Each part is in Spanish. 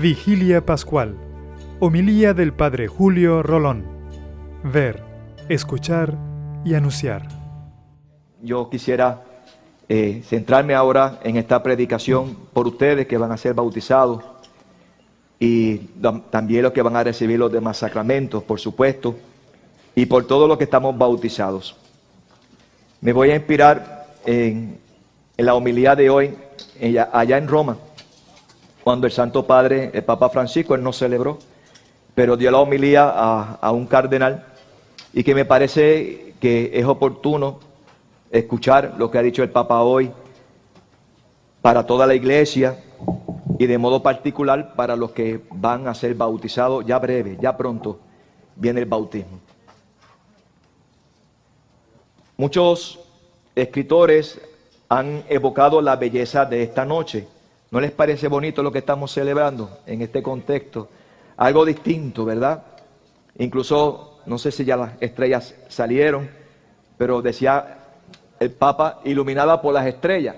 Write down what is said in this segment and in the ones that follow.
Vigilia Pascual. Homilía del Padre Julio Rolón. Ver, escuchar y anunciar. Yo quisiera eh, centrarme ahora en esta predicación por ustedes que van a ser bautizados y también los que van a recibir los demás sacramentos, por supuesto, y por todos los que estamos bautizados. Me voy a inspirar en, la homilía de hoy, allá en Roma, cuando el Santo Padre, el Papa Francisco, él no celebró, pero dio la homilía a, a un cardenal y que me parece que es oportuno escuchar lo que ha dicho el Papa hoy para toda la iglesia y de modo particular para los que van a ser bautizados ya breve, ya pronto viene el bautismo. Muchos escritores han evocado la belleza de esta noche. ¿No les parece bonito lo que estamos celebrando en este contexto? Algo distinto, ¿verdad? Incluso, no sé si ya las estrellas salieron, pero decía el Papa, iluminada por las estrellas.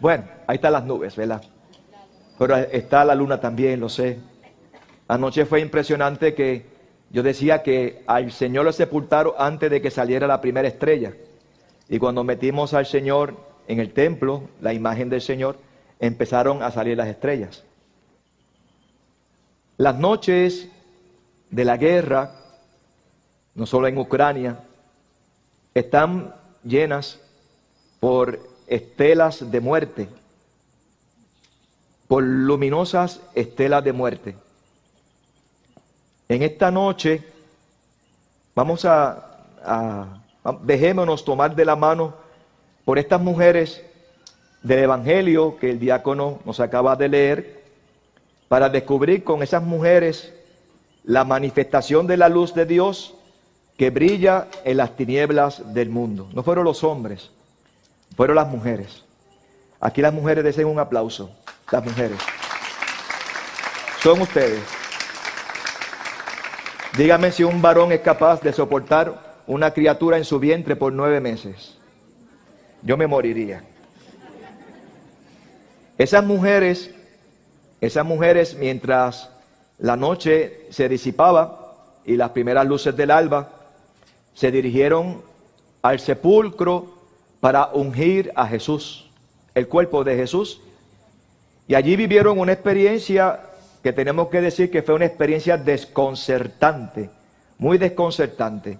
Bueno, ahí están las nubes, ¿verdad? Pero está la luna también, lo sé. Anoche fue impresionante que yo decía que al Señor lo sepultaron antes de que saliera la primera estrella. Y cuando metimos al Señor en el templo, la imagen del Señor, empezaron a salir las estrellas. Las noches de la guerra, no solo en Ucrania, están llenas por estelas de muerte, por luminosas estelas de muerte. En esta noche vamos a, dejémonos tomar de la mano por estas mujeres del Evangelio que el diácono nos acaba de leer, para descubrir con esas mujeres la manifestación de la luz de Dios que brilla en las tinieblas del mundo. No fueron los hombres, fueron las mujeres. Aquí las mujeres deseen un aplauso. Las mujeres. Son ustedes. Dígame si un varón es capaz de soportar una criatura en su vientre por nueve meses. Yo me moriría. Esas mujeres, esas mujeres mientras la noche se disipaba y las primeras luces del alba, se dirigieron al sepulcro para ungir a Jesús, el cuerpo de Jesús. Y allí vivieron una experiencia que tenemos que decir que fue una experiencia desconcertante, muy desconcertante.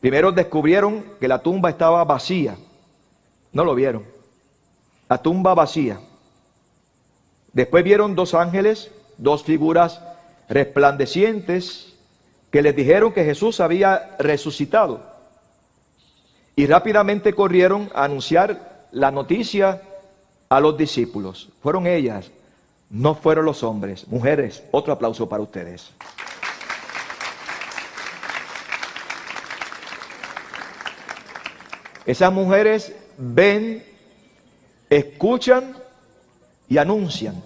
Primero descubrieron que la tumba estaba vacía, no lo vieron, la tumba vacía. Después vieron dos ángeles, dos figuras resplandecientes, que les dijeron que Jesús había resucitado. Y rápidamente corrieron a anunciar la noticia a los discípulos. Fueron ellas, no fueron los hombres. Mujeres, otro aplauso para ustedes. Esas mujeres ven, escuchan y anuncian.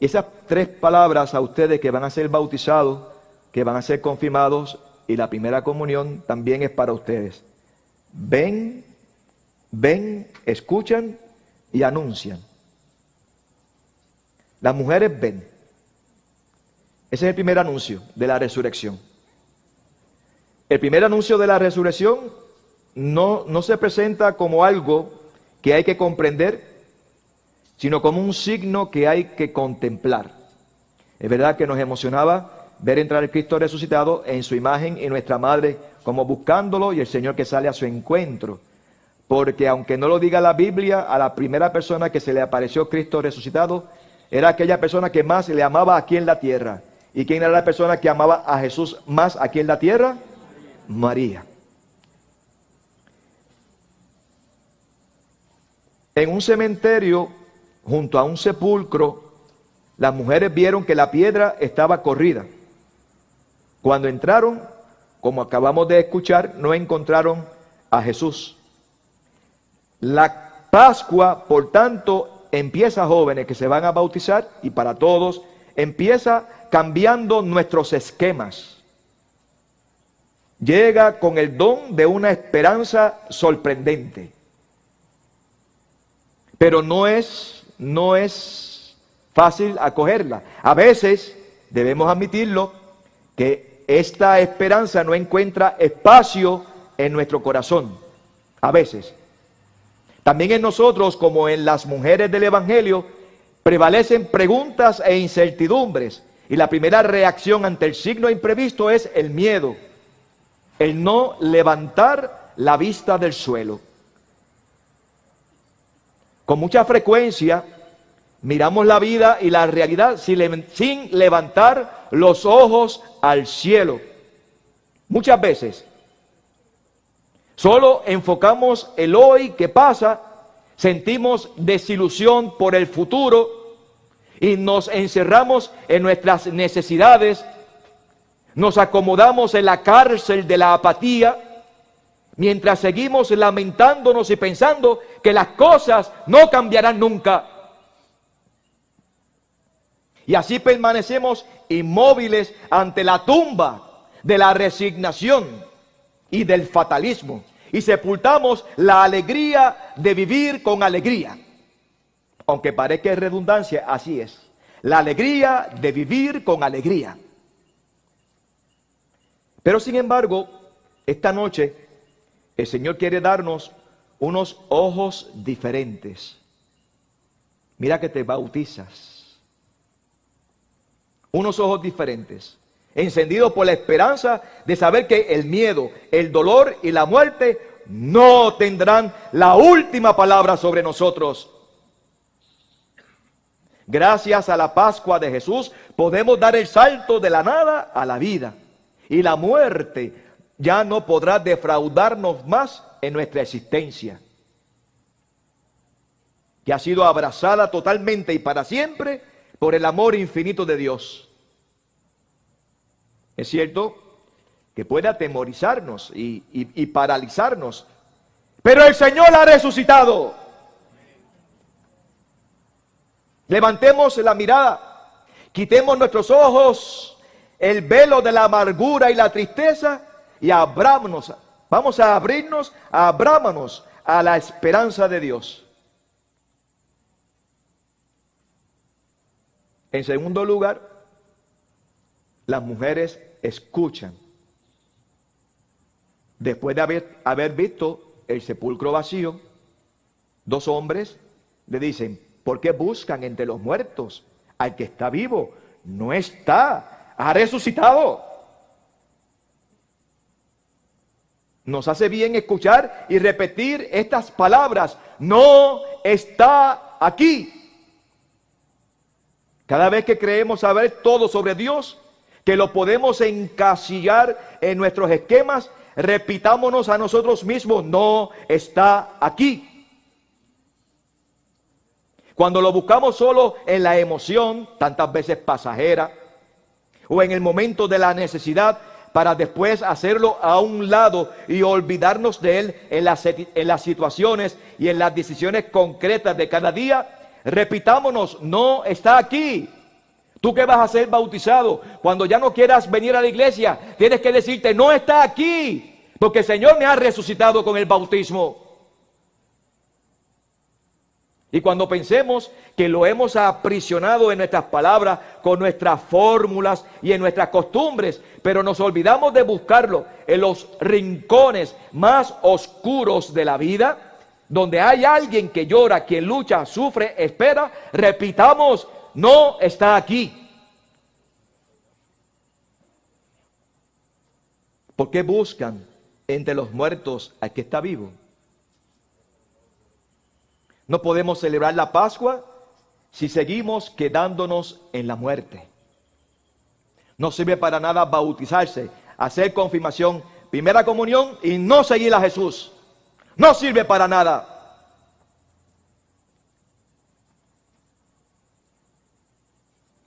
Esas tres palabras a ustedes que van a ser bautizados que van a ser confirmados y la primera comunión también es para ustedes. Ven, ven, escuchan y anuncian. Las mujeres ven. Ese es el primer anuncio de la resurrección. El primer anuncio de la resurrección no, no se presenta como algo que hay que comprender, sino como un signo que hay que contemplar. Es verdad que nos emocionaba ver entrar el Cristo resucitado en su imagen y nuestra madre como buscándolo y el Señor que sale a su encuentro. Porque aunque no lo diga la Biblia, a la primera persona que se le apareció Cristo resucitado era aquella persona que más le amaba aquí en la tierra. ¿Y quién era la persona que amaba a Jesús más aquí en la tierra? María. En un cementerio, junto a un sepulcro, las mujeres vieron que la piedra estaba corrida. Cuando entraron, como acabamos de escuchar, no encontraron a Jesús. La Pascua, por tanto, empieza jóvenes que se van a bautizar y para todos, empieza cambiando nuestros esquemas. Llega con el don de una esperanza sorprendente. Pero no es, no es fácil acogerla. A veces, debemos admitirlo, que esta esperanza no encuentra espacio en nuestro corazón. A veces. También en nosotros, como en las mujeres del Evangelio, prevalecen preguntas e incertidumbres. Y la primera reacción ante el signo imprevisto es el miedo, el no levantar la vista del suelo. Con mucha frecuencia miramos la vida y la realidad sin levantar los ojos al cielo. Muchas veces solo enfocamos el hoy que pasa, sentimos desilusión por el futuro y nos encerramos en nuestras necesidades, nos acomodamos en la cárcel de la apatía mientras seguimos lamentándonos y pensando que las cosas no cambiarán nunca. Y así permanecemos inmóviles ante la tumba de la resignación y del fatalismo. Y sepultamos la alegría de vivir con alegría. Aunque parezca redundancia, así es. La alegría de vivir con alegría. Pero sin embargo, esta noche el Señor quiere darnos unos ojos diferentes. Mira que te bautizas. Unos ojos diferentes. Encendidos por la esperanza de saber que el miedo, el dolor y la muerte no tendrán la última palabra sobre nosotros. Gracias a la Pascua de Jesús podemos dar el salto de la nada a la vida. Y la muerte ya no podrá defraudarnos más en nuestra existencia, que ha sido abrazada totalmente y para siempre por el amor infinito de Dios. Es cierto que puede atemorizarnos y, y paralizarnos, pero el Señor ha resucitado. Levantemos la mirada, quitemos nuestros ojos, el velo de la amargura y la tristeza y abrámonos, vamos a abrirnos, abrámonos a la esperanza de Dios. En segundo lugar, las mujeres escuchan. Después de haber, haber visto el sepulcro vacío, dos hombres le dicen, ¿por qué buscan entre los muertos al que está vivo? No está, ha resucitado. Nos hace bien escuchar y repetir estas palabras. No está aquí. Cada vez que creemos saber todo sobre Dios, que lo podemos encasillar en nuestros esquemas, repitámonos a nosotros mismos, no está aquí. Cuando lo buscamos solo en la emoción, tantas veces pasajera, o en el momento de la necesidad, para después hacerlo a un lado y olvidarnos de Él en las, en las situaciones y en las decisiones concretas de cada día, repitámonos, no está aquí. Tú que vas a ser bautizado, cuando ya no quieras venir a la iglesia, tienes que decirte, no está aquí, porque el Señor me ha resucitado con el bautismo. Y cuando pensemos que lo hemos aprisionado en nuestras palabras, con nuestras fórmulas y en nuestras costumbres, pero nos olvidamos de buscarlo en los rincones más oscuros de la vida, donde hay alguien que llora, quien lucha, sufre, espera, repitamos, no está aquí. ¿Por qué buscan entre los muertos al que está vivo? No podemos celebrar la Pascua si seguimos quedándonos en la muerte. No sirve para nada bautizarse, hacer confirmación, primera comunión y no seguir a Jesús. No sirve para nada.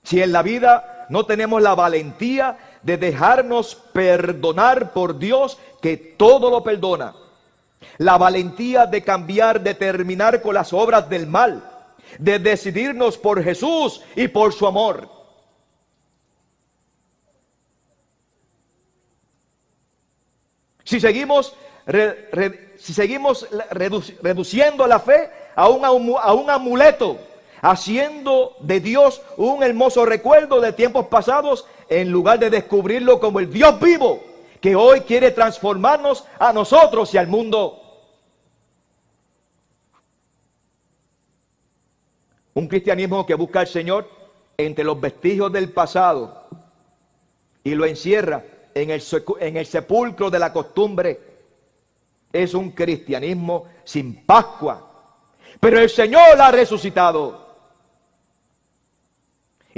Si en la vida no tenemos la valentía de dejarnos perdonar por Dios, que todo lo perdona, la valentía de cambiar, de terminar con las obras del mal, de decidirnos por Jesús y por su amor. Si seguimos, si seguimos reduciendo la fe a un, a un amuleto, haciendo de Dios un hermoso recuerdo de tiempos pasados en lugar de descubrirlo como el Dios vivo que hoy quiere transformarnos a nosotros y al mundo. Un cristianismo que busca al Señor entre los vestigios del pasado y lo encierra en el, en el sepulcro de la costumbre. Es un cristianismo sin Pascua. Pero el Señor ha resucitado.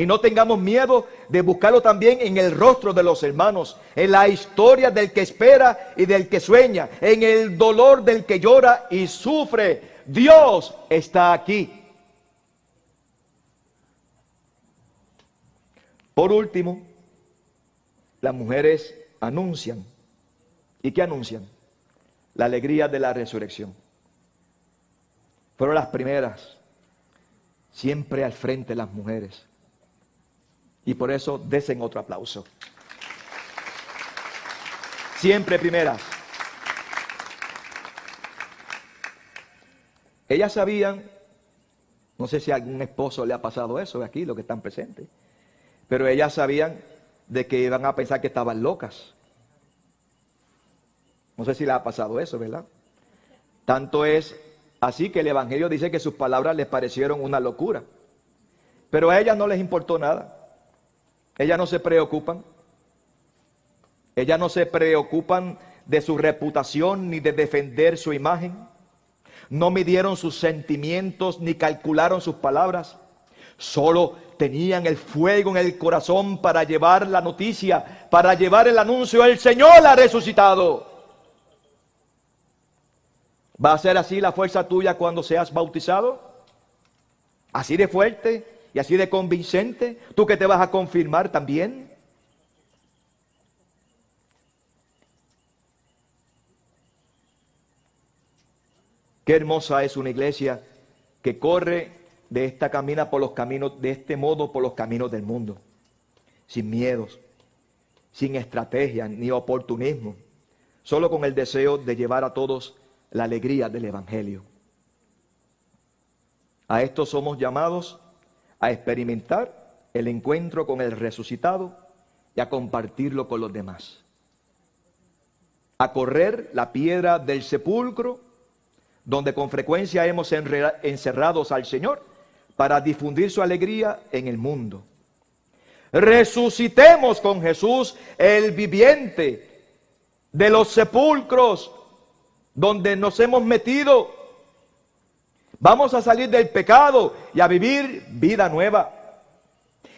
Y no tengamos miedo de buscarlo también en el rostro de los hermanos, en la historia del que espera y del que sueña, en el dolor del que llora y sufre. Dios está aquí. Por último, las mujeres anuncian. ¿Y qué anuncian? La alegría de la resurrección. Fueron las primeras, siempre al frente las mujeres. Y por eso desen otro aplauso. Siempre primeras. Ellas sabían, no sé si a algún esposo le ha pasado eso aquí, los que están presentes, pero ellas sabían de que iban a pensar que estaban locas. No sé si le ha pasado eso, ¿verdad? Tanto es así que el Evangelio dice que sus palabras les parecieron una locura. Pero a ellas no les importó nada. Ellas no se preocupan. Ellas no se preocupan de su reputación ni de defender su imagen. No midieron sus sentimientos ni calcularon sus palabras. Solo tenían el fuego en el corazón para llevar la noticia, para llevar el anuncio. El Señor ha resucitado. ¿Va a ser así la fuerza tuya cuando seas bautizado? ¿Así de fuerte? Y así de convincente, tú que te vas a confirmar también. Qué hermosa es una iglesia que corre de esta camina por los caminos, de este modo por los caminos del mundo, sin miedos, sin estrategia ni oportunismo, solo con el deseo de llevar a todos la alegría del Evangelio. A esto somos llamados a experimentar el encuentro con el resucitado y a compartirlo con los demás. A correr la piedra del sepulcro, donde con frecuencia hemos encerrados al Señor, para difundir su alegría en el mundo. Resucitemos con Jesús, el viviente, de los sepulcros donde nos hemos metido Vamos a salir del pecado y a vivir vida nueva.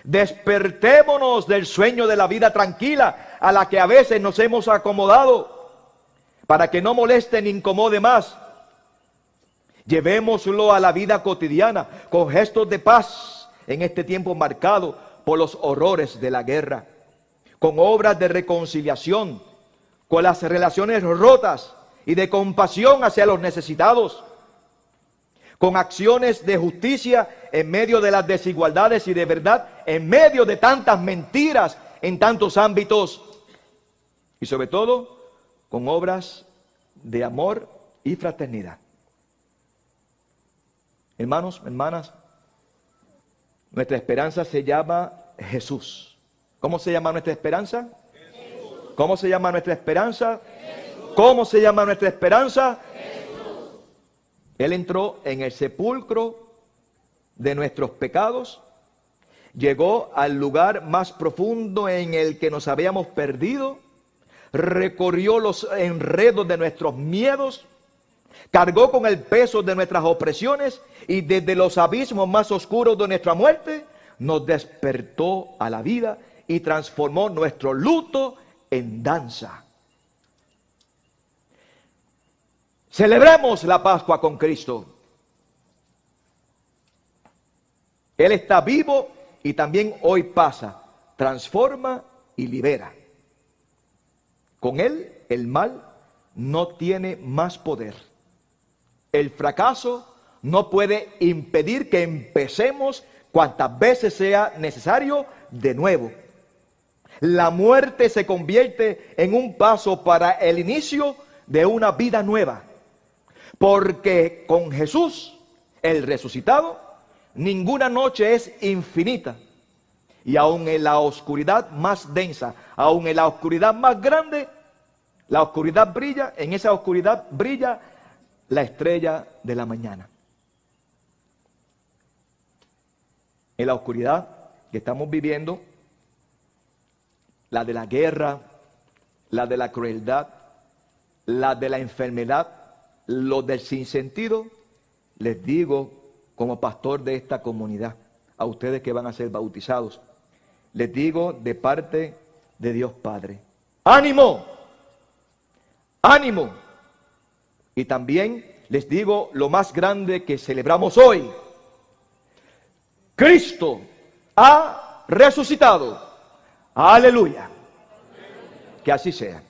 Despertémonos del sueño de la vida tranquila a la que a veces nos hemos acomodado para que no moleste ni incomode más. Llevémoslo a la vida cotidiana con gestos de paz en este tiempo marcado por los horrores de la guerra, con obras de reconciliación, con las relaciones rotas y de compasión hacia los necesitados con acciones de justicia en medio de las desigualdades y de verdad, en medio de tantas mentiras en tantos ámbitos y sobre todo con obras de amor y fraternidad. Hermanos, hermanas, nuestra esperanza se llama Jesús. ¿Cómo se llama nuestra esperanza? ¿Cómo se llama nuestra esperanza? ¿Cómo se llama nuestra esperanza? Él entró en el sepulcro de nuestros pecados, llegó al lugar más profundo en el que nos habíamos perdido, recorrió los enredos de nuestros miedos, cargó con el peso de nuestras opresiones y desde los abismos más oscuros de nuestra muerte nos despertó a la vida y transformó nuestro luto en danza. Celebremos la Pascua con Cristo. Él está vivo y también hoy pasa, transforma y libera. Con Él el mal no tiene más poder. El fracaso no puede impedir que empecemos cuantas veces sea necesario de nuevo. La muerte se convierte en un paso para el inicio de una vida nueva. Porque con Jesús, el resucitado, Ninguna noche es infinita. Y aun en la oscuridad más densa, aun en la oscuridad más grande, la oscuridad brilla, en esa oscuridad brilla la estrella de la mañana. En la oscuridad que estamos viviendo, la de la guerra, la de la crueldad, la de la enfermedad, lo del sinsentido, les digo como pastor de esta comunidad, a ustedes que van a ser bautizados, les digo de parte de Dios Padre, ánimo, ánimo. Y también les digo lo más grande que celebramos hoy. Cristo ha resucitado. Aleluya. Que así sea.